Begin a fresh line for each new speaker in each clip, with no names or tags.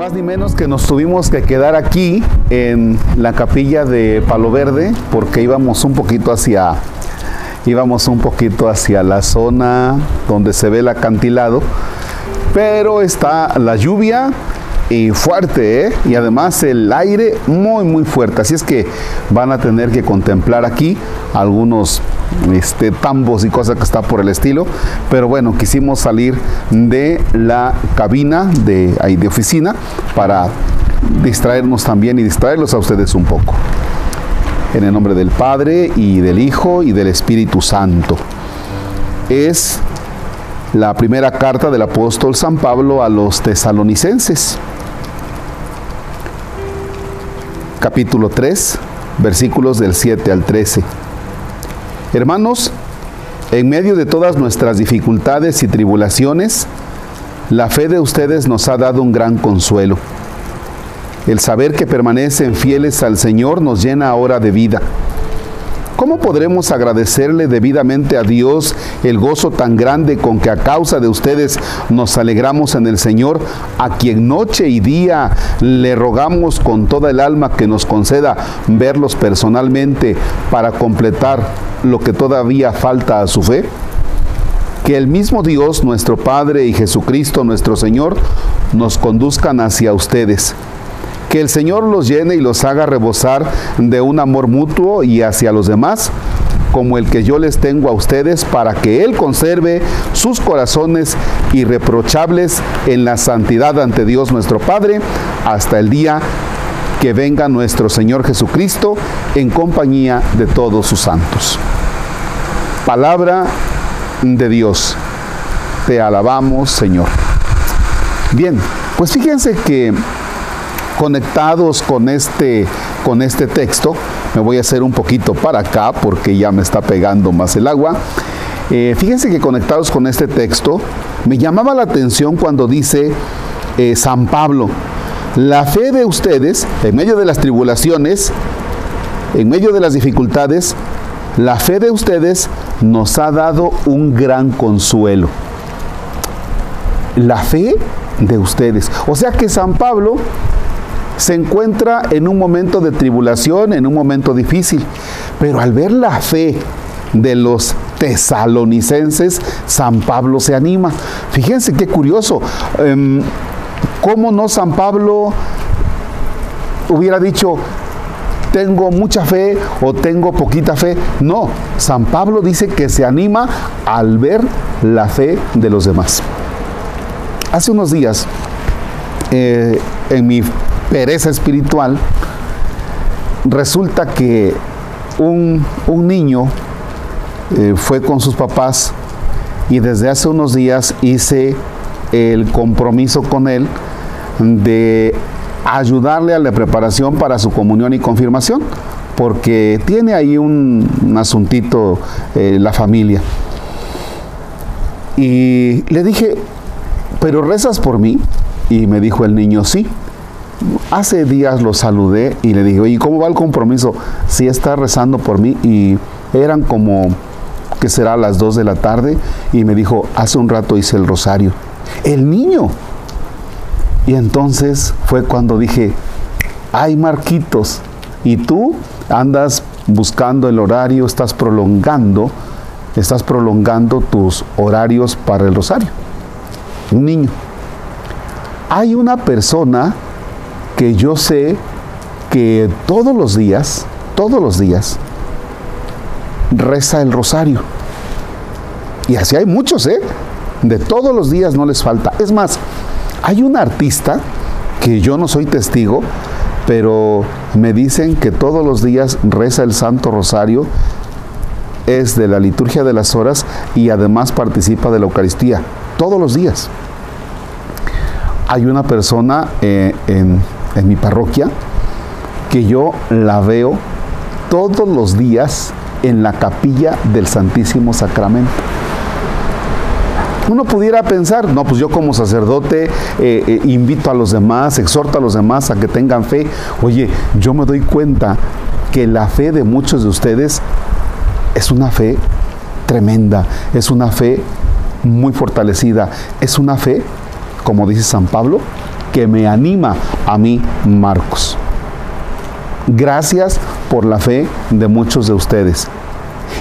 más ni menos que nos tuvimos que quedar aquí en la capilla de Palo Verde porque íbamos un poquito hacia íbamos un poquito hacia la zona donde se ve el acantilado, pero está la lluvia y fuerte, ¿eh? y además el aire muy muy fuerte, así es que van a tener que contemplar aquí algunos este, tambos y cosas que está por el estilo, pero bueno, quisimos salir de la cabina de, ahí de oficina para distraernos también y distraerlos a ustedes un poco. En el nombre del Padre y del Hijo y del Espíritu Santo. Es la primera carta del apóstol San Pablo a los tesalonicenses. Capítulo 3, versículos del 7 al 13. Hermanos, en medio de todas nuestras dificultades y tribulaciones, la fe de ustedes nos ha dado un gran consuelo. El saber que permanecen fieles al Señor nos llena ahora de vida. ¿Cómo podremos agradecerle debidamente a Dios el gozo tan grande con que a causa de ustedes nos alegramos en el Señor, a quien noche y día le rogamos con toda el alma que nos conceda verlos personalmente para completar lo que todavía falta a su fe? Que el mismo Dios, nuestro Padre y Jesucristo, nuestro Señor, nos conduzcan hacia ustedes que el Señor los llene y los haga rebosar de un amor mutuo y hacia los demás, como el que yo les tengo a ustedes, para que Él conserve sus corazones irreprochables en la santidad ante Dios nuestro Padre, hasta el día que venga nuestro Señor Jesucristo en compañía de todos sus santos. Palabra de Dios. Te alabamos, Señor. Bien, pues fíjense que conectados con este, con este texto, me voy a hacer un poquito para acá porque ya me está pegando más el agua. Eh, fíjense que conectados con este texto, me llamaba la atención cuando dice eh, San Pablo, la fe de ustedes, en medio de las tribulaciones, en medio de las dificultades, la fe de ustedes nos ha dado un gran consuelo. La fe de ustedes. O sea que San Pablo se encuentra en un momento de tribulación, en un momento difícil, pero al ver la fe de los tesalonicenses, San Pablo se anima. Fíjense qué curioso, em, ¿cómo no San Pablo hubiera dicho, tengo mucha fe o tengo poquita fe. No, San Pablo dice que se anima al ver la fe de los demás. Hace unos días, eh, en mi pereza espiritual, resulta que un, niño eh, fue con sus papás y desde hace unos días hice el compromiso con él de ayudarle a la preparación para su comunión y confirmación, porque tiene ahí un, asuntito eh, la familia. Y le dije, ¿pero rezas por mí? Y me dijo el niño, sí. Hace días lo saludé y le dije, oye, ¿cómo va el compromiso? Si está rezando por mí y eran como, que será las 2 de la tarde y me dijo, hace un rato hice el rosario. El niño. Y entonces fue cuando dije, ay Marquitos, y tú andas buscando el horario, estás prolongando, estás prolongando tus horarios para el rosario. Un niño. Hay una persona que yo sé que todos los días, todos los días, reza el rosario. Y así hay muchos, ¿eh? De todos los días no les falta. Es más, hay un artista que yo no soy testigo, pero me dicen que todos los días reza el Santo Rosario, es de la liturgia de las horas y además participa de la Eucaristía, todos los días. Hay una persona eh, en en mi parroquia que yo la veo todos los días en la capilla del Santísimo Sacramento. Uno pudiera pensar, no, pues yo como sacerdote eh, eh, invito a los demás, exhorto a los demás a que tengan fe. Oye, yo me doy cuenta que la fe de muchos de ustedes es una fe tremenda, es una fe muy fortalecida, es una fe, como dice San Pablo, que me anima a mí, Marcos. Gracias por la fe de muchos de ustedes.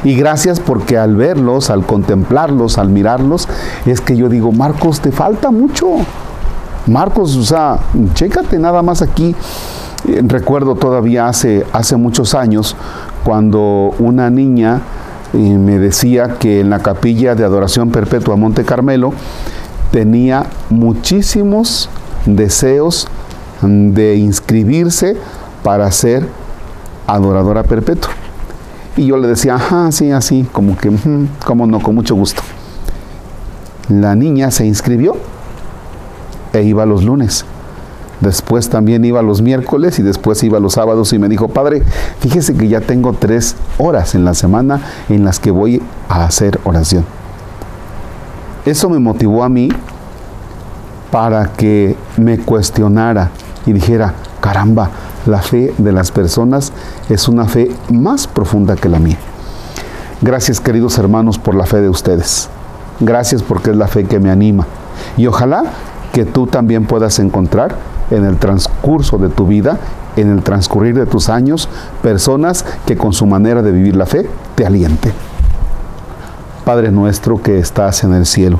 Y gracias porque al verlos, al contemplarlos, al mirarlos, es que yo digo, Marcos, te falta mucho. Marcos, o sea, chécate nada más aquí. Eh, recuerdo todavía hace, hace muchos años cuando una niña eh, me decía que en la capilla de adoración perpetua Monte Carmelo tenía muchísimos deseos de inscribirse para ser adoradora perpetua. Y yo le decía, ajá, sí, así, como que, como no, con mucho gusto. La niña se inscribió e iba los lunes. Después también iba los miércoles y después iba los sábados y me dijo, padre, fíjese que ya tengo tres horas en la semana en las que voy a hacer oración. Eso me motivó a mí para que me cuestionara y dijera, caramba, la fe de las personas es una fe más profunda que la mía. Gracias queridos hermanos por la fe de ustedes. Gracias porque es la fe que me anima. Y ojalá que tú también puedas encontrar en el transcurso de tu vida, en el transcurrir de tus años, personas que con su manera de vivir la fe te alienten. Padre nuestro que estás en el cielo,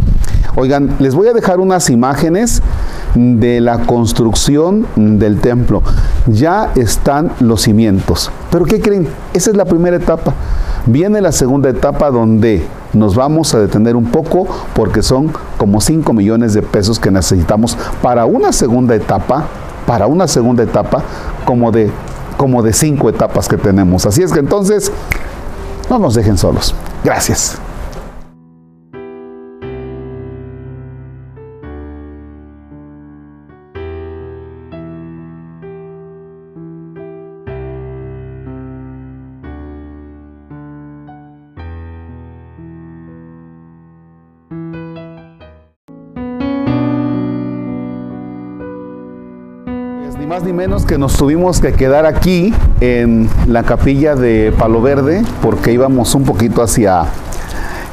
Oigan, les voy a dejar unas imágenes de la construcción del templo. Ya están los cimientos. Pero ¿qué creen? Esa es la primera etapa. Viene la segunda etapa donde nos vamos a detener un poco porque son como 5 millones de pesos que necesitamos para una segunda etapa, para una segunda etapa como de como de cinco etapas que tenemos. Así es que entonces no nos dejen solos. Gracias. Menos que nos tuvimos que quedar aquí en la capilla de Palo Verde porque íbamos un poquito hacia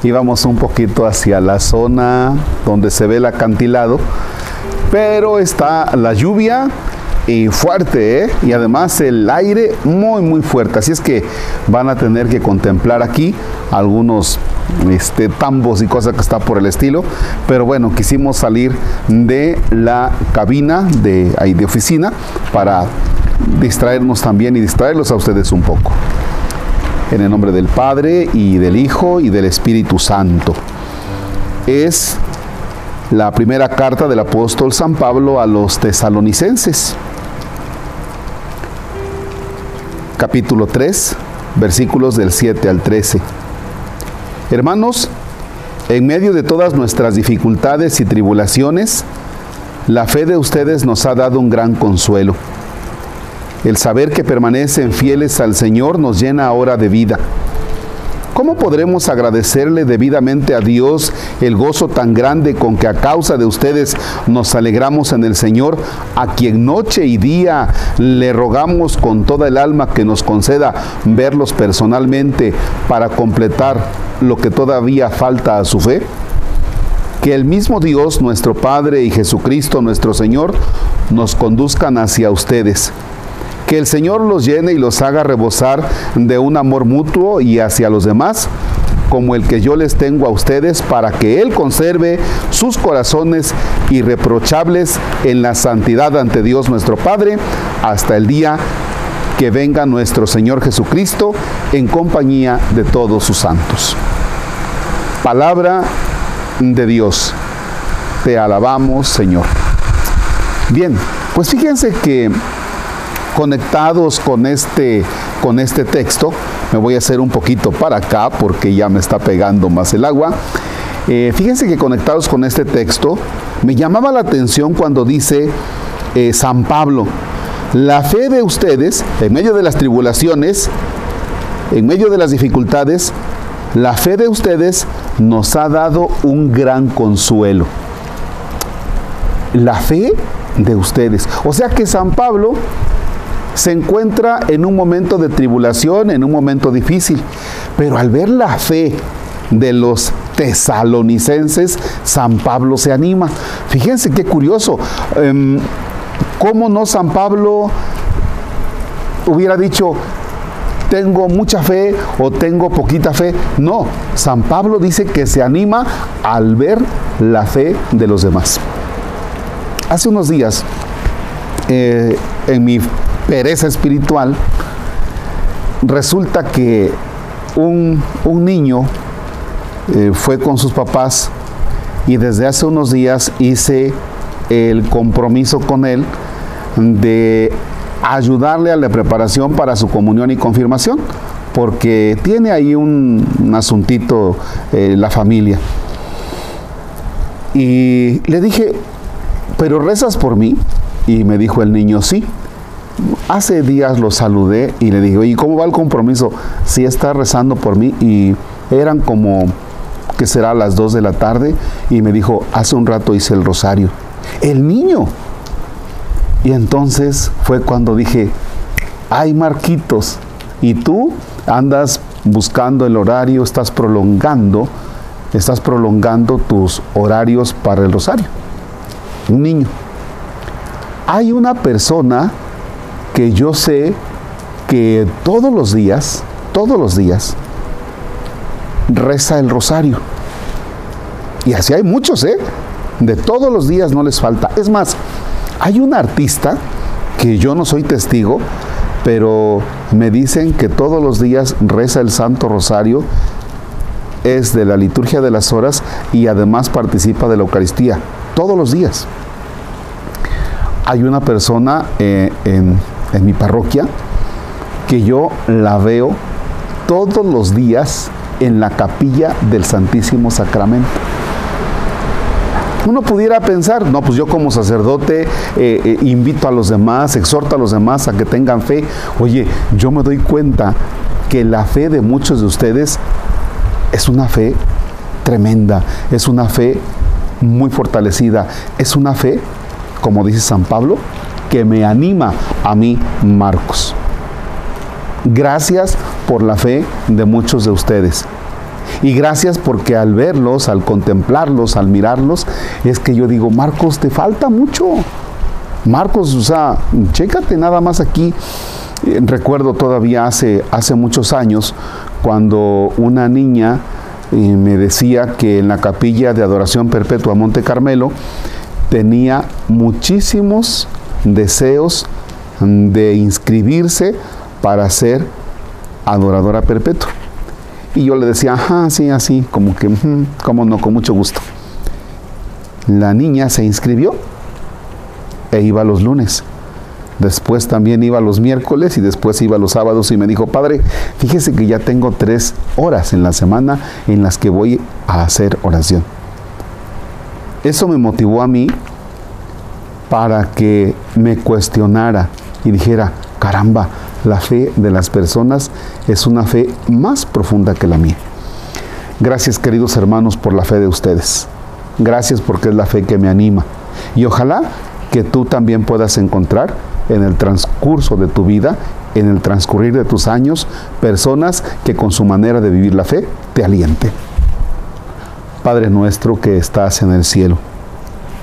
íbamos un poquito hacia la zona donde se ve el acantilado, pero está la lluvia y fuerte, ¿eh? y además el aire muy muy fuerte, así es que van a tener que contemplar aquí algunos este, tambos y cosas que está por el estilo. Pero bueno, quisimos salir de la cabina de, ahí de oficina para distraernos también y distraerlos a ustedes un poco. En el nombre del Padre y del Hijo y del Espíritu Santo. Es la primera carta del apóstol San Pablo a los tesalonicenses. Capítulo 3, versículos del 7 al 13. Hermanos, en medio de todas nuestras dificultades y tribulaciones, la fe de ustedes nos ha dado un gran consuelo. El saber que permanecen fieles al Señor nos llena ahora de vida ¿Cómo podremos agradecerle debidamente a Dios el gozo tan grande con que a causa de ustedes nos alegramos en el Señor, a quien noche y día le rogamos con toda el alma que nos conceda verlos personalmente para completar lo que todavía falta a su fe? Que el mismo Dios, nuestro Padre y Jesucristo, nuestro Señor, nos conduzcan hacia ustedes que el Señor los llene y los haga rebosar de un amor mutuo y hacia los demás, como el que yo les tengo a ustedes, para que Él conserve sus corazones irreprochables en la santidad ante Dios nuestro Padre, hasta el día que venga nuestro Señor Jesucristo en compañía de todos sus santos. Palabra de Dios. Te alabamos, Señor. Bien, pues fíjense que conectados con este, con este texto, me voy a hacer un poquito para acá porque ya me está pegando más el agua. Eh, fíjense que conectados con este texto, me llamaba la atención cuando dice eh, San Pablo, la fe de ustedes, en medio de las tribulaciones, en medio de las dificultades, la fe de ustedes nos ha dado un gran consuelo. La fe de ustedes. O sea que San Pablo se encuentra en un momento de tribulación, en un momento difícil, pero al ver la fe de los tesalonicenses, San Pablo se anima. Fíjense qué curioso. Em, ¿Cómo no San Pablo hubiera dicho, tengo mucha fe o tengo poquita fe? No, San Pablo dice que se anima al ver la fe de los demás. Hace unos días, eh, en mi pereza espiritual, resulta que un, niño eh, fue con sus papás y desde hace unos días hice el compromiso con él de ayudarle a la preparación para su comunión y confirmación, porque tiene ahí un, asuntito eh, la familia. Y le dije, ¿pero rezas por mí? Y me dijo el niño, sí. Hace días lo saludé y le dije, ¿y cómo va el compromiso? Sí está rezando por mí y eran como que será a las 2 de la tarde y me dijo, hace un rato hice el rosario. El niño. Y entonces fue cuando dije, ay Marquitos, y tú andas buscando el horario, estás prolongando, estás prolongando tus horarios para el rosario. Un niño. Hay una persona que yo sé que todos los días, todos los días, reza el rosario. Y así hay muchos, ¿eh? De todos los días no les falta. Es más, hay un artista que yo no soy testigo, pero me dicen que todos los días reza el Santo Rosario, es de la liturgia de las horas y además participa de la Eucaristía, todos los días. Hay una persona eh, en, en mi parroquia que yo la veo todos los días en la capilla del Santísimo Sacramento. Uno pudiera pensar, no, pues yo como sacerdote eh, eh, invito a los demás, exhorto a los demás a que tengan fe. Oye, yo me doy cuenta que la fe de muchos de ustedes es una fe tremenda, es una fe muy fortalecida, es una fe, como dice San Pablo, que me anima a mí, Marcos. Gracias por la fe de muchos de ustedes. Y gracias porque al verlos, al contemplarlos, al mirarlos, es que yo digo, Marcos, te falta mucho. Marcos, o sea, chécate nada más aquí. Eh, recuerdo todavía hace, hace muchos años cuando una niña eh, me decía que en la capilla de adoración perpetua Monte Carmelo tenía muchísimos deseos de inscribirse para ser adoradora perpetua. Y yo le decía, ajá, sí, así, como que, como no, con mucho gusto. La niña se inscribió e iba los lunes. Después también iba los miércoles y después iba los sábados y me dijo, padre, fíjese que ya tengo tres horas en la semana en las que voy a hacer oración. Eso me motivó a mí para que me cuestionara y dijera, caramba, la fe de las personas es una fe más profunda que la mía. Gracias queridos hermanos por la fe de ustedes. Gracias porque es la fe que me anima. Y ojalá que tú también puedas encontrar en el transcurso de tu vida, en el transcurrir de tus años, personas que con su manera de vivir la fe te alienten. Padre nuestro que estás en el cielo,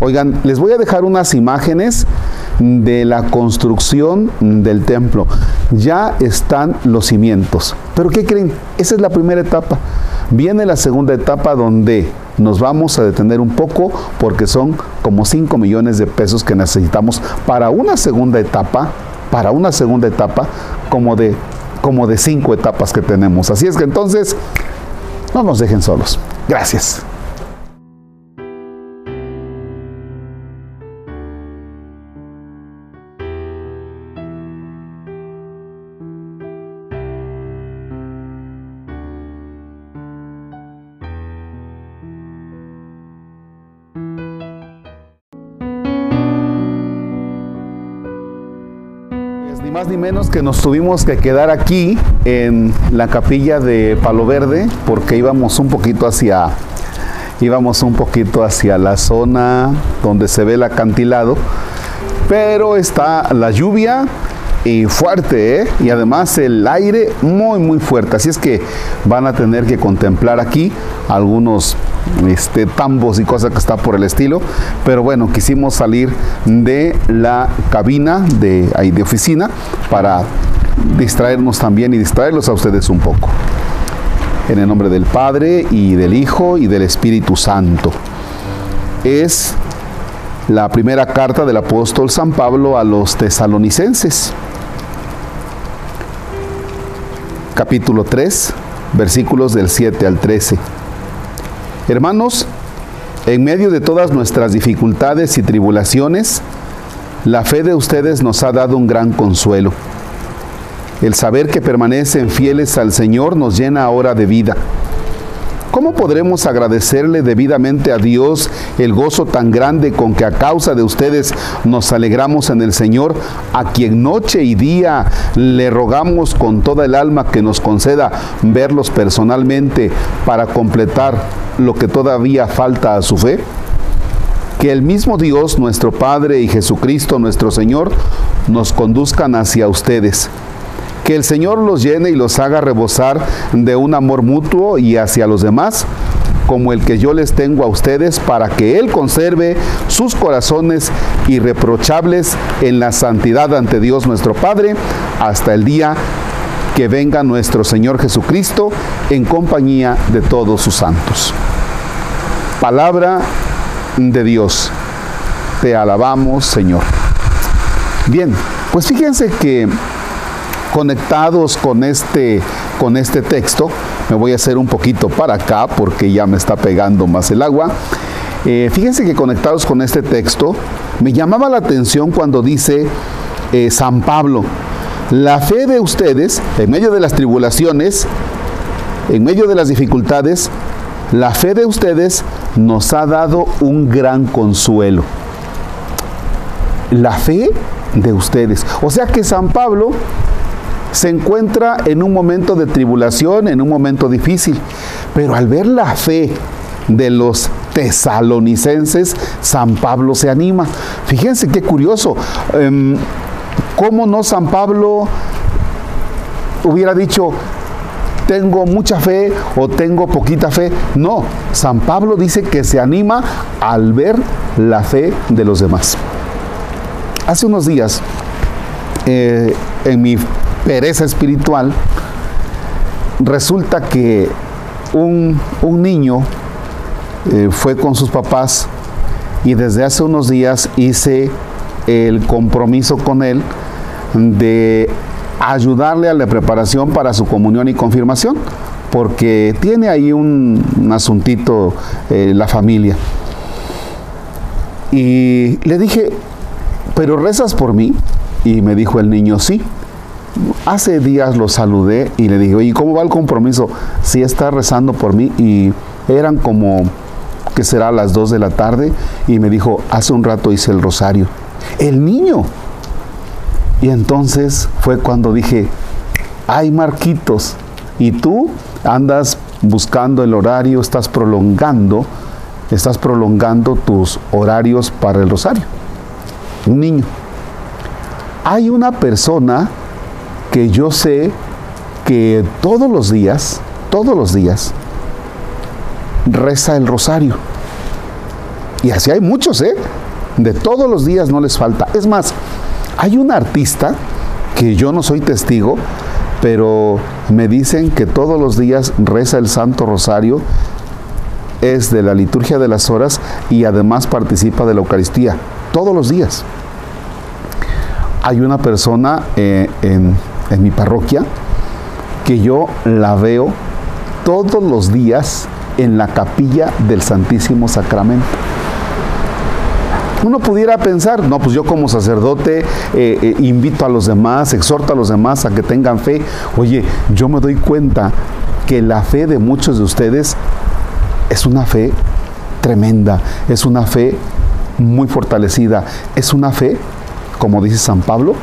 Oigan, les voy a dejar unas imágenes de la construcción del templo. Ya están los cimientos. Pero ¿qué creen? Esa es la primera etapa. Viene la segunda etapa donde nos vamos a detener un poco porque son como 5 millones de pesos que necesitamos para una segunda etapa, para una segunda etapa como de como de cinco etapas que tenemos. Así es que entonces no nos dejen solos. Gracias. Más ni menos que nos tuvimos que quedar aquí en la capilla de Palo Verde porque íbamos un poquito hacia íbamos un poquito hacia la zona donde se ve el acantilado, pero está la lluvia y fuerte, ¿eh? y además el aire muy muy fuerte, así es que van a tener que contemplar aquí algunos este, tambos y cosas que está por el estilo. Pero bueno, quisimos salir de la cabina de, ahí de oficina para distraernos también y distraerlos a ustedes un poco. En el nombre del Padre y del Hijo y del Espíritu Santo. Es la primera carta del apóstol San Pablo a los tesalonicenses. Capítulo 3, versículos del 7 al 13. Hermanos, en medio de todas nuestras dificultades y tribulaciones, la fe de ustedes nos ha dado un gran consuelo. El saber que permanecen fieles al Señor nos llena ahora de vida ¿Cómo podremos agradecerle debidamente a Dios el gozo tan grande con que a causa de ustedes nos alegramos en el Señor, a quien noche y día le rogamos con toda el alma que nos conceda verlos personalmente para completar lo que todavía falta a su fe? Que el mismo Dios, nuestro Padre y Jesucristo, nuestro Señor, nos conduzcan hacia ustedes que el Señor los llene y los haga rebosar de un amor mutuo y hacia los demás, como el que yo les tengo a ustedes, para que Él conserve sus corazones irreprochables en la santidad ante Dios nuestro Padre, hasta el día que venga nuestro Señor Jesucristo en compañía de todos sus santos. Palabra de Dios. Te alabamos, Señor. Bien, pues fíjense que conectados con este, con este texto, me voy a hacer un poquito para acá porque ya me está pegando más el agua. Eh, fíjense que conectados con este texto, me llamaba la atención cuando dice eh, San Pablo, la fe de ustedes, en medio de las tribulaciones, en medio de las dificultades, la fe de ustedes nos ha dado un gran consuelo. La fe de ustedes. O sea que San Pablo se encuentra en un momento de tribulación, en un momento difícil, pero al ver la fe de los tesalonicenses, San Pablo se anima. Fíjense qué curioso, em, ¿cómo no San Pablo hubiera dicho, tengo mucha fe o tengo poquita fe? No, San Pablo dice que se anima al ver la fe de los demás. Hace unos días, eh, en mi pereza espiritual, resulta que un, niño eh, fue con sus papás y desde hace unos días hice el compromiso con él de ayudarle a la preparación para su comunión y confirmación, porque tiene ahí un, asuntito eh, la familia. Y le dije, ¿pero rezas por mí? Y me dijo el niño, sí. Hace días lo saludé y le dije, oye, ¿cómo va el compromiso? Si está rezando por mí y eran como, que será a las 2 de la tarde y me dijo, hace un rato hice el rosario. El niño. Y entonces fue cuando dije, ay Marquitos, y tú andas buscando el horario, estás prolongando, estás prolongando tus horarios para el rosario. Un niño. Hay una persona que yo sé que todos los días, todos los días, reza el rosario. Y así hay muchos, ¿eh? De todos los días no les falta. Es más, hay un artista que yo no soy testigo, pero me dicen que todos los días reza el Santo Rosario, es de la liturgia de las horas y además participa de la Eucaristía, todos los días. Hay una persona eh, en, en mi parroquia que yo la veo todos los días en la capilla del Santísimo Sacramento. Uno pudiera pensar, no, pues yo como sacerdote eh, eh, invito a los demás, exhorto a los demás a que tengan fe. Oye, yo me doy cuenta que la fe de muchos de ustedes es una fe tremenda, es una fe muy fortalecida, es una fe, como dice San Pablo,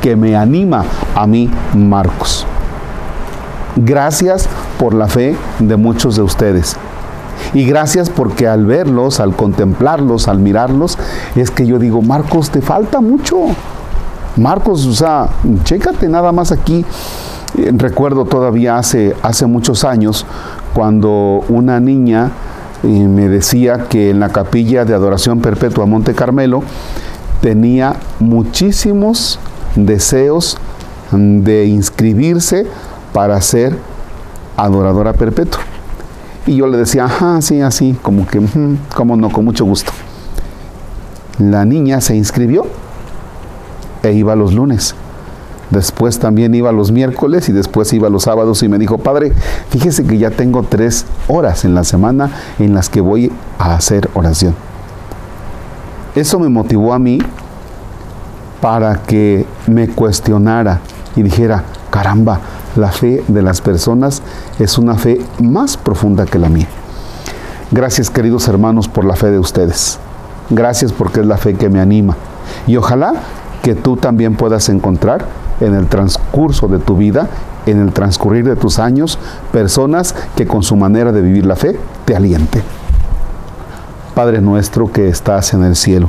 que me anima a mí, Marcos. Gracias por la fe de muchos de ustedes. Y gracias porque al verlos, al contemplarlos, al mirarlos, es que yo digo, Marcos, te falta mucho. Marcos, o sea, chécate nada más aquí. Eh, recuerdo todavía hace, hace muchos años cuando una niña eh, me decía que en la capilla de adoración perpetua Monte Carmelo tenía muchísimos deseos de inscribirse para ser adoradora perpetua. Y yo le decía, ajá, sí, así, como que, como no, con mucho gusto. La niña se inscribió e iba los lunes. Después también iba los miércoles y después iba los sábados y me dijo, padre, fíjese que ya tengo tres horas en la semana en las que voy a hacer oración. Eso me motivó a mí para que me cuestionara y dijera, caramba, la fe de las personas es una fe más profunda que la mía. Gracias queridos hermanos por la fe de ustedes. Gracias porque es la fe que me anima. Y ojalá que tú también puedas encontrar en el transcurso de tu vida, en el transcurrir de tus años, personas que con su manera de vivir la fe te alienten. Padre nuestro que estás en el cielo,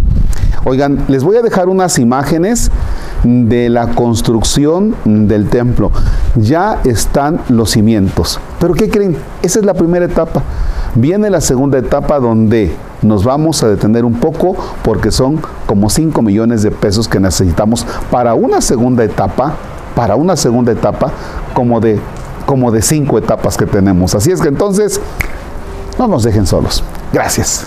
Oigan, les voy a dejar unas imágenes de la construcción del templo. Ya están los cimientos. Pero ¿qué creen? Esa es la primera etapa. Viene la segunda etapa donde nos vamos a detener un poco porque son como 5 millones de pesos que necesitamos para una segunda etapa, para una segunda etapa como de como de cinco etapas que tenemos. Así es que entonces no nos dejen solos. Gracias.